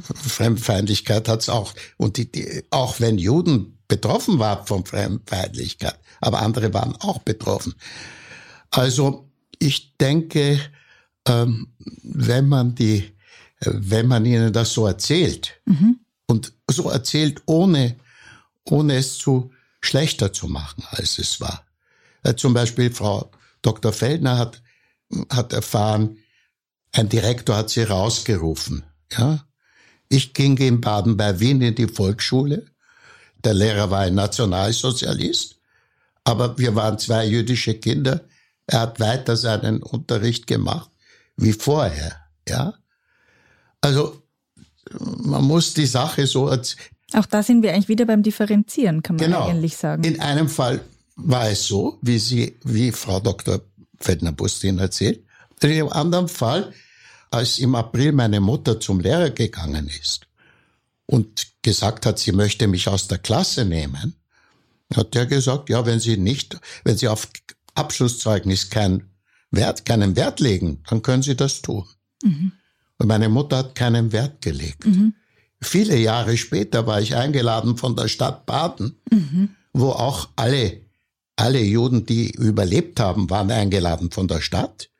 Fremdfeindlichkeit hat es auch und die, die, auch wenn Juden betroffen waren von Fremdfeindlichkeit, aber andere waren auch betroffen. Also ich denke, ähm, wenn man die, wenn man ihnen das so erzählt mhm. und so erzählt, ohne ohne es zu schlechter zu machen, als es war. Äh, zum Beispiel Frau Dr. Feldner hat hat erfahren, ein Direktor hat sie rausgerufen. Ja? Ich ging in Baden bei Wien in die Volksschule. Der Lehrer war ein Nationalsozialist, aber wir waren zwei jüdische Kinder. Er hat weiter seinen Unterricht gemacht. wie vorher. Ja, also man muss die Sache so als auch da sind wir eigentlich wieder beim Differenzieren, kann man genau. eigentlich sagen. In einem Fall war es so, wie sie, wie Frau Dr. Feldner-Bustin erzählt. In dem anderen Fall, als im April meine Mutter zum Lehrer gegangen ist und gesagt hat, sie möchte mich aus der Klasse nehmen, hat er gesagt, ja, wenn Sie nicht, wenn Sie auf Abschlusszeugnis kein Wert, keinen Wert legen, dann können Sie das tun. Mhm. Und meine Mutter hat keinen Wert gelegt. Mhm. Viele Jahre später war ich eingeladen von der Stadt Baden, mhm. wo auch alle, alle Juden, die überlebt haben, waren eingeladen von der Stadt.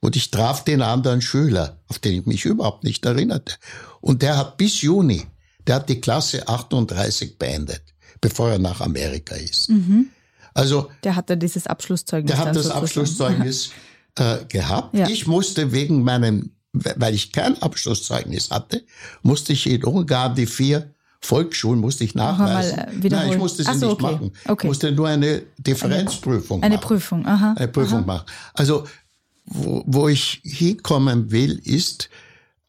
Und ich traf den anderen Schüler, auf den ich mich überhaupt nicht erinnerte. Und der hat bis Juni, der hat die Klasse 38 beendet, bevor er nach Amerika ist. Mhm. Also der hatte dieses Abschlusszeugnis. Der hat das sozusagen. Abschlusszeugnis äh, gehabt. Ja. Ich musste wegen meinem weil ich kein Abschlusszeugnis hatte, musste ich in Ungarn die vier Volksschulen musste ich nachweisen. Äh, Nein, ich musste sie so, nicht okay. machen. Okay. Ich musste nur eine Differenzprüfung eine, machen. Eine Prüfung, aha. Eine Prüfung aha. machen. Also, wo, wo ich hinkommen will, ist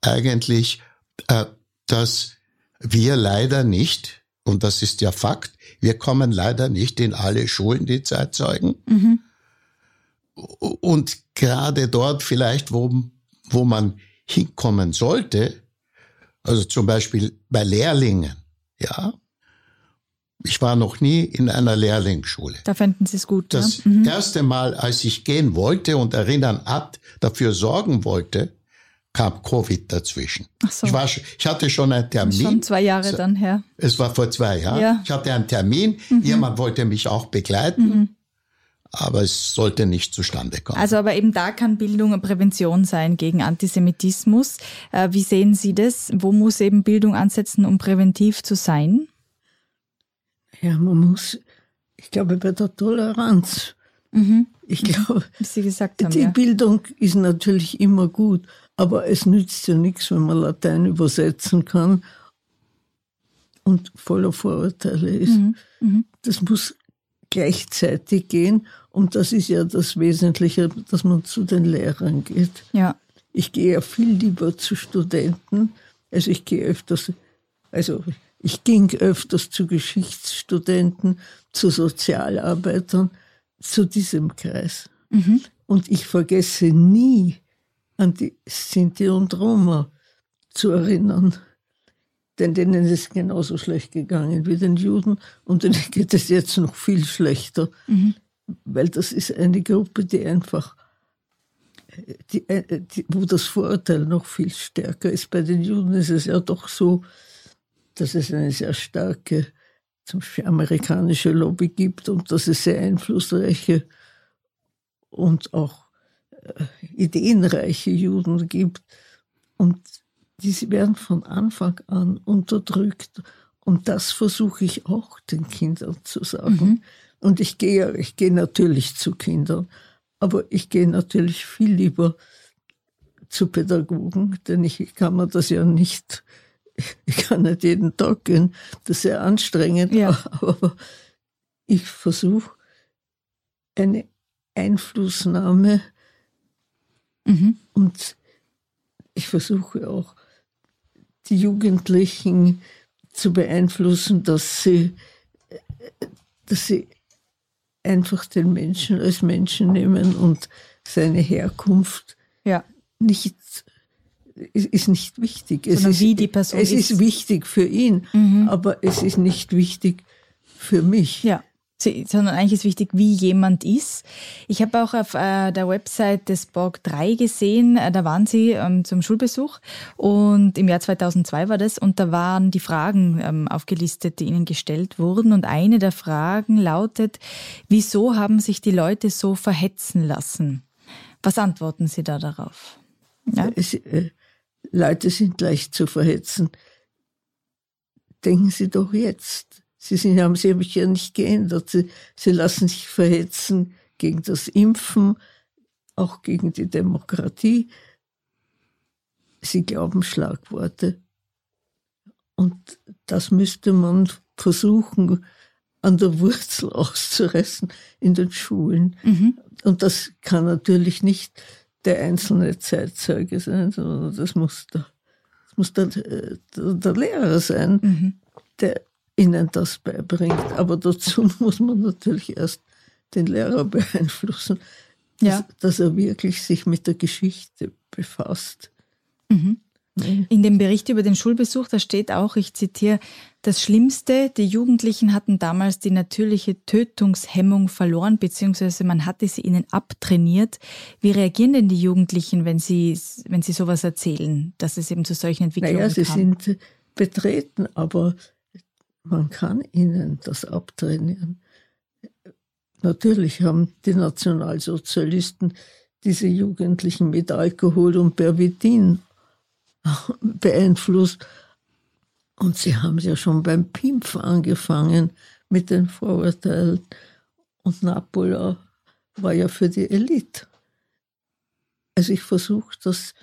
eigentlich, äh, dass wir leider nicht, und das ist ja Fakt, wir kommen leider nicht in alle Schulen, die Zeitzeugen. Mhm. Und gerade dort vielleicht, wo wo man hinkommen sollte, also zum Beispiel bei Lehrlingen, ja. Ich war noch nie in einer Lehrlingsschule. Da fänden Sie es gut. Das ja? mhm. erste Mal, als ich gehen wollte und erinnern ab, dafür sorgen wollte, kam Covid dazwischen. Ach so. ich, war, ich hatte schon einen Termin. Schon zwei Jahre dann her. Es war vor zwei Jahren. Ja. Ich hatte einen Termin. Mhm. Jemand wollte mich auch begleiten. Mhm aber es sollte nicht zustande kommen. Also aber eben da kann Bildung eine Prävention sein gegen Antisemitismus. Äh, wie sehen Sie das? Wo muss eben Bildung ansetzen, um präventiv zu sein? Ja, man muss, ich glaube, bei der Toleranz. Mhm. Ich glaube, Sie gesagt haben, die ja. Bildung ist natürlich immer gut, aber es nützt ja nichts, wenn man Latein übersetzen kann und voller Vorurteile ist. Mhm. Mhm. Das muss gleichzeitig gehen. Und das ist ja das Wesentliche, dass man zu den Lehrern geht. Ja. Ich gehe ja viel lieber zu Studenten. Also ich gehe öfters, also ich ging öfters zu Geschichtsstudenten, zu Sozialarbeitern, zu diesem Kreis. Mhm. Und ich vergesse nie an die Sinti und Roma zu erinnern denn denen ist es genauso schlecht gegangen wie den Juden und denen geht es jetzt noch viel schlechter, mhm. weil das ist eine Gruppe, die einfach, die, äh, die, wo das Vorurteil noch viel stärker ist. Bei den Juden ist es ja doch so, dass es eine sehr starke, zum Beispiel amerikanische Lobby gibt und dass es sehr einflussreiche und auch äh, ideenreiche Juden gibt. Und die werden von Anfang an unterdrückt. Und das versuche ich auch den Kindern zu sagen. Mhm. Und ich gehe, ich gehe natürlich zu Kindern, aber ich gehe natürlich viel lieber zu Pädagogen, denn ich kann mir das ja nicht, ich kann nicht jeden Tag gehen, das ist sehr anstrengend, ja. aber ich versuche eine Einflussnahme mhm. und ich versuche auch die Jugendlichen zu beeinflussen, dass sie, dass sie einfach den Menschen als Menschen nehmen und seine Herkunft ja. nicht ist nicht wichtig. Es ist, wie die Person es ist. ist wichtig für ihn, mhm. aber es ist nicht wichtig für mich. Ja sondern eigentlich ist wichtig, wie jemand ist. Ich habe auch auf äh, der Website des Borg 3 gesehen, äh, da waren Sie ähm, zum Schulbesuch und im Jahr 2002 war das und da waren die Fragen ähm, aufgelistet, die Ihnen gestellt wurden und eine der Fragen lautet, wieso haben sich die Leute so verhetzen lassen? Was antworten Sie da darauf? Ja? Es, äh, Leute sind leicht zu verhetzen. Denken Sie doch jetzt Sie sind, haben sich ja nicht geändert. Sie, sie lassen sich verhetzen gegen das Impfen, auch gegen die Demokratie. Sie glauben Schlagworte. Und das müsste man versuchen, an der Wurzel auszureißen in den Schulen. Mhm. Und das kann natürlich nicht der einzelne Zeitzeuge sein, sondern das muss der, das muss der, der, der Lehrer sein, mhm. der ihnen das beibringt. Aber dazu muss man natürlich erst den Lehrer beeinflussen, ja. dass, dass, er wirklich sich mit der Geschichte befasst. Mhm. In dem Bericht über den Schulbesuch, da steht auch, ich zitiere, das Schlimmste, die Jugendlichen hatten damals die natürliche Tötungshemmung verloren, beziehungsweise man hatte sie ihnen abtrainiert. Wie reagieren denn die Jugendlichen, wenn sie, wenn sie sowas erzählen, dass es eben zu solchen Entwicklungen naja, sie sind betreten, aber man kann ihnen das abtrainieren. Natürlich haben die Nationalsozialisten diese Jugendlichen mit Alkohol und Pervitin beeinflusst. Und sie haben ja schon beim Pimpf angefangen mit den Vorurteilen. Und Napola war ja für die Elite. Also ich versuche das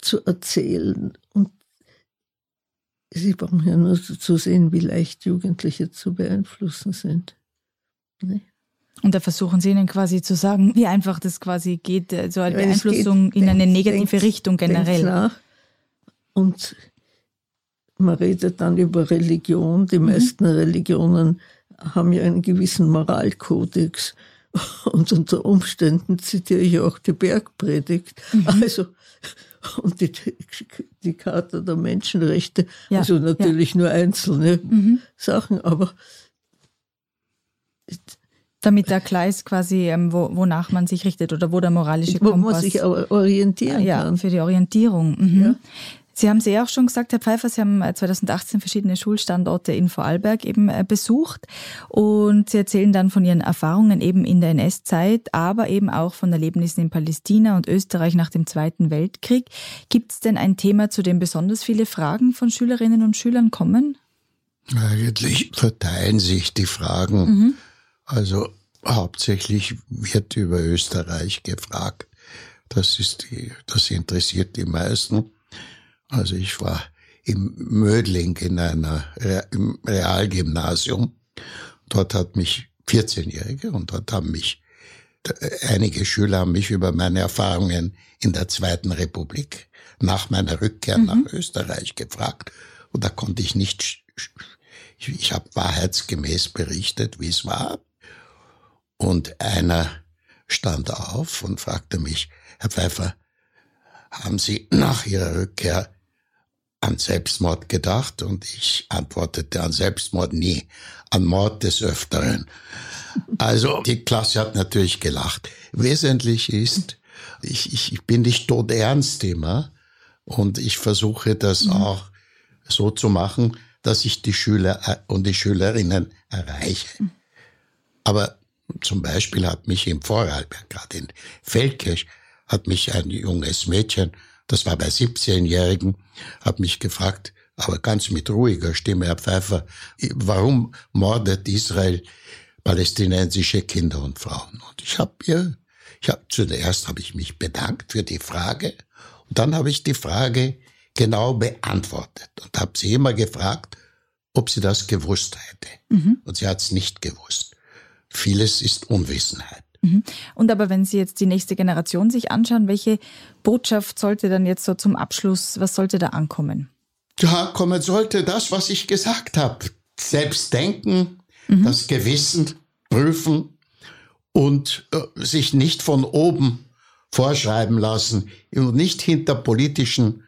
zu erzählen und Sie brauchen ja nur zu sehen, wie leicht Jugendliche zu beeinflussen sind. Nee. Und da versuchen Sie ihnen quasi zu sagen, wie einfach das quasi geht, so eine ja, Beeinflussung geht, in eine negative denkt, Richtung generell. Nach und man redet dann über Religion. Die mhm. meisten Religionen haben ja einen gewissen Moralkodex. Und unter Umständen zitiere ich auch die Bergpredigt. Mhm. Also, und die, die Charta der Menschenrechte. Ja, also natürlich ja. nur einzelne mhm. Sachen, aber. Damit da klar ist quasi, ähm, wo, wonach man sich richtet oder wo der moralische Kompass... Wo man sich orientieren ja, kann. Für die Orientierung. Mhm. Ja. Sie haben es ja auch schon gesagt, Herr Pfeiffer, Sie haben 2018 äh, verschiedene Schulstandorte in Vorarlberg eben äh, besucht und Sie erzählen dann von Ihren Erfahrungen eben in der NS-Zeit, aber eben auch von Erlebnissen in Palästina und Österreich nach dem Zweiten Weltkrieg. Gibt es denn ein Thema, zu dem besonders viele Fragen von Schülerinnen und Schülern kommen? Eigentlich verteilen sich die Fragen. Mhm. Also hauptsächlich wird über Österreich gefragt. Das ist die, das interessiert die meisten. Also ich war im Mödling in einer im Realgymnasium. Dort hat mich 14-Jährige und dort haben mich einige Schüler haben mich über meine Erfahrungen in der Zweiten Republik nach meiner Rückkehr mhm. nach Österreich gefragt. Und da konnte ich nicht, ich, ich habe wahrheitsgemäß berichtet, wie es war. Und einer stand auf und fragte mich, Herr Pfeiffer, haben Sie nach Ihrer Rückkehr an Selbstmord gedacht und ich antwortete an Selbstmord nie, an Mord des Öfteren. Also die Klasse hat natürlich gelacht. Wesentlich ist, ich, ich bin nicht todernst immer und ich versuche das mhm. auch so zu machen, dass ich die Schüler äh, und die Schülerinnen erreiche. Mhm. Aber zum Beispiel hat mich im Vorarlberg, gerade in Feldkirch, hat mich ein junges Mädchen das war bei 17-Jährigen, hat mich gefragt, aber ganz mit ruhiger Stimme, Herr Pfeiffer, warum mordet Israel palästinensische Kinder und Frauen? Und ich habe ihr, ich habe zuerst habe ich mich bedankt für die Frage und dann habe ich die Frage genau beantwortet und habe sie immer gefragt, ob sie das gewusst hätte. Mhm. Und sie hat es nicht gewusst. Vieles ist Unwissenheit. Mhm. Und aber wenn Sie jetzt die nächste Generation sich anschauen, welche Botschaft sollte dann jetzt so zum Abschluss, was sollte da ankommen? Da kommen sollte das, was ich gesagt habe. Selbst denken, mhm. das Gewissen prüfen und äh, sich nicht von oben vorschreiben lassen und nicht hinter politischen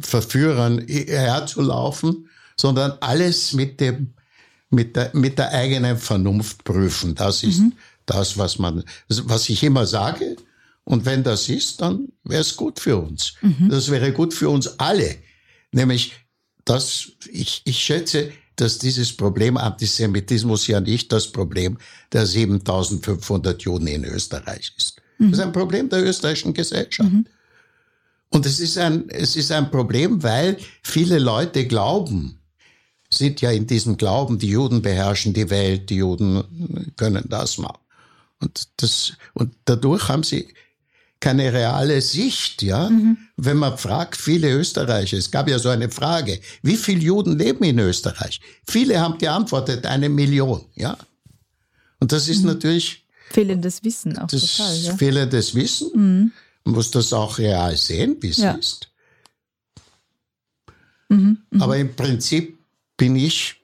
Verführern herzulaufen, sondern alles mit dem mit der, mit der eigenen Vernunft prüfen. Das ist mhm das, was man, was ich immer sage. Und wenn das ist, dann wäre es gut für uns. Mhm. Das wäre gut für uns alle. Nämlich, dass ich, ich schätze, dass dieses Problem Antisemitismus ja nicht das Problem der 7500 Juden in Österreich ist. Mhm. Das ist ein Problem der österreichischen Gesellschaft. Mhm. Und es ist ein, es ist ein Problem, weil viele Leute glauben, sind ja in diesem Glauben, die Juden beherrschen die Welt, die Juden können das machen. Und das, und dadurch haben sie keine reale Sicht, ja. Mhm. Wenn man fragt, viele Österreicher, es gab ja so eine Frage, wie viele Juden leben in Österreich? Viele haben geantwortet, eine Million, ja. Und das ist mhm. natürlich fehlendes Wissen auch das total, ja? fehlendes Wissen. Mhm. Man muss das auch real sehen, wie es ja. ist. Mhm, mh. Aber im Prinzip bin ich,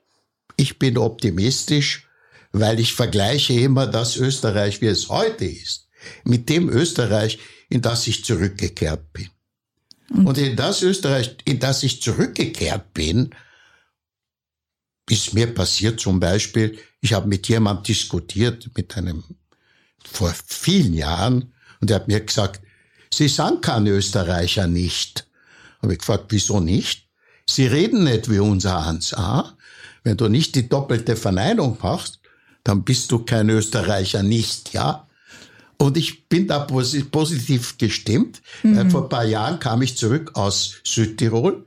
ich bin optimistisch, weil ich vergleiche immer das Österreich, wie es heute ist, mit dem Österreich, in das ich zurückgekehrt bin. Und, Und in das Österreich, in das ich zurückgekehrt bin, ist mir passiert zum Beispiel, ich habe mit jemandem diskutiert, mit einem, vor vielen Jahren, und er hat mir gesagt, Sie sind kein Österreicher nicht. Habe ich gefragt, wieso nicht? Sie reden nicht wie unser Hans A. Wenn du nicht die doppelte Verneinung machst, dann bist du kein Österreicher nicht, ja? Und ich bin da positiv gestimmt. Mhm. Vor ein paar Jahren kam ich zurück aus Südtirol.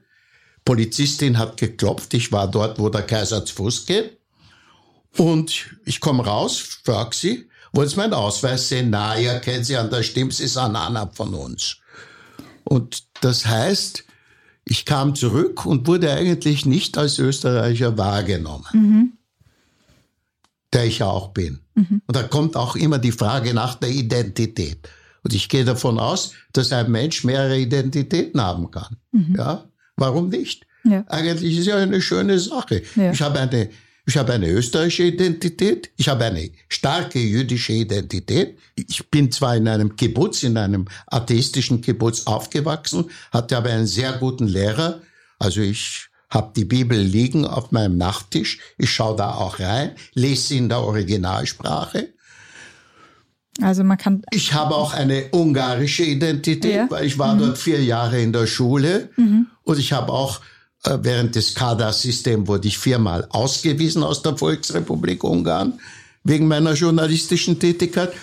Polizistin hat geklopft. Ich war dort, wo der Kaiser zu Fuß geht. Und ich komme raus, frag sie, wollen Sie meinen Ausweis sehen? Na, ihr kennt Sie an der Stimme, Sie sind einer von uns. Und das heißt, ich kam zurück und wurde eigentlich nicht als Österreicher wahrgenommen. Mhm. Der ich ja auch bin. Mhm. Und da kommt auch immer die Frage nach der Identität. Und ich gehe davon aus, dass ein Mensch mehrere Identitäten haben kann. Mhm. Ja, warum nicht? Ja. Eigentlich ist ja eine schöne Sache. Ja. Ich habe eine ich habe eine österreichische Identität, ich habe eine starke jüdische Identität. Ich bin zwar in einem Kibbutz, in einem atheistischen Kibbutz aufgewachsen, hatte aber einen sehr guten Lehrer. Also ich habe die Bibel liegen auf meinem Nachttisch, ich schaue da auch rein, lese sie in der Originalsprache. Also man kann. Ich habe auch eine ungarische Identität, ja. weil ich war mhm. dort vier Jahre in der Schule mhm. und ich habe auch äh, während des Kader-Systems wurde ich viermal ausgewiesen aus der Volksrepublik Ungarn wegen meiner journalistischen Tätigkeit.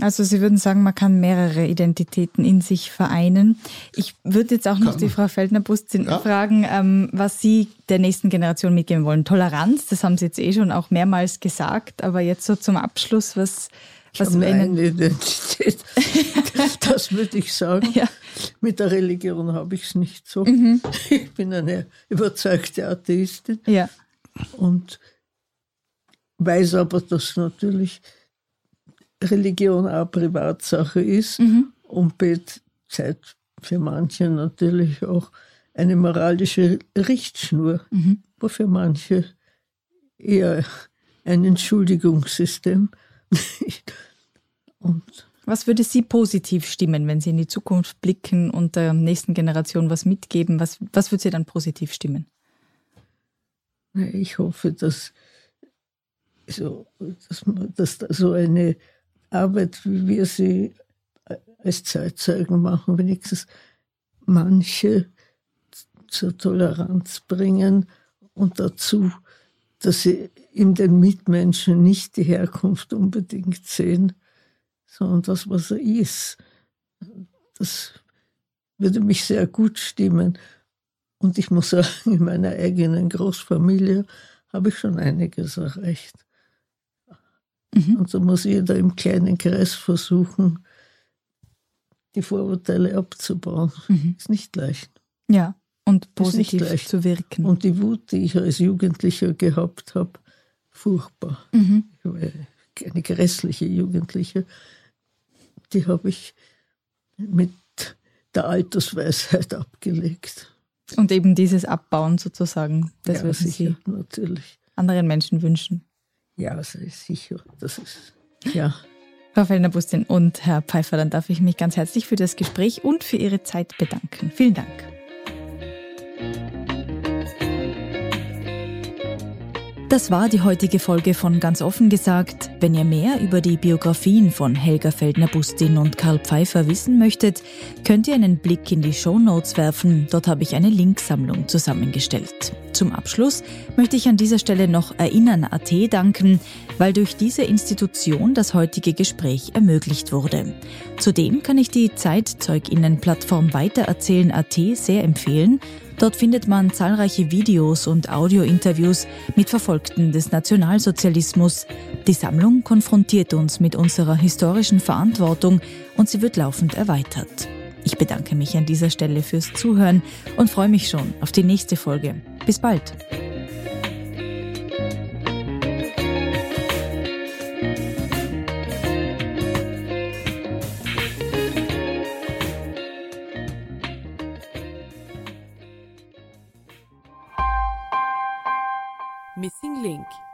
Also Sie würden sagen, man kann mehrere Identitäten in sich vereinen. Ich würde jetzt auch noch die Frau Feldner-Bust ja. fragen, ähm, was Sie der nächsten Generation mitgeben wollen. Toleranz, das haben Sie jetzt eh schon auch mehrmals gesagt, aber jetzt so zum Abschluss, was, was ich eine Identität. das würde ich sagen. Ja. Mit der Religion habe ich es nicht so. Mhm. Ich bin eine überzeugte Atheistin. Ja. Und weiß aber, dass natürlich Religion auch Privatsache ist mhm. und Betzeit für manche natürlich auch eine moralische Richtschnur, mhm. wo für manche eher ein Entschuldigungssystem. Und was würde Sie positiv stimmen, wenn Sie in die Zukunft blicken und der nächsten Generation was mitgeben? Was, was würde Sie dann positiv stimmen? Ich hoffe, dass so, dass, dass so eine Arbeit, wie wir sie als Zeitzeugen machen, wenigstens manche zur Toleranz bringen und dazu, dass sie in den Mitmenschen nicht die Herkunft unbedingt sehen, sondern das, was er ist. Das würde mich sehr gut stimmen. Und ich muss sagen, in meiner eigenen Großfamilie habe ich schon einiges erreicht. Mhm. Und so muss jeder im kleinen Kreis versuchen, die Vorurteile abzubauen. Mhm. Ist nicht leicht. Ja, und positiv zu wirken. Und die Wut, die ich als Jugendlicher gehabt habe, furchtbar. Mhm. Ich war eine grässliche Jugendliche die habe ich mit der Altersweisheit abgelegt. Und eben dieses Abbauen sozusagen, das ja, würden sicher, Sie natürlich. anderen Menschen wünschen. Ja, also sicher. Das ist, ja. Frau Fellner-Bustin und Herr Pfeiffer, dann darf ich mich ganz herzlich für das Gespräch und für Ihre Zeit bedanken. Vielen Dank. Das war die heutige Folge von Ganz offen gesagt. Wenn ihr mehr über die Biografien von Helga Feldner-Bustin und Karl Pfeiffer wissen möchtet, könnt ihr einen Blick in die Show Notes werfen. Dort habe ich eine Linksammlung zusammengestellt. Zum Abschluss möchte ich an dieser Stelle noch Erinnern.at danken, weil durch diese Institution das heutige Gespräch ermöglicht wurde. Zudem kann ich die Zeitzeuginnen-Plattform Weitererzählen.at sehr empfehlen Dort findet man zahlreiche Videos und Audiointerviews mit Verfolgten des Nationalsozialismus. Die Sammlung konfrontiert uns mit unserer historischen Verantwortung und sie wird laufend erweitert. Ich bedanke mich an dieser Stelle fürs Zuhören und freue mich schon auf die nächste Folge. Bis bald! Link.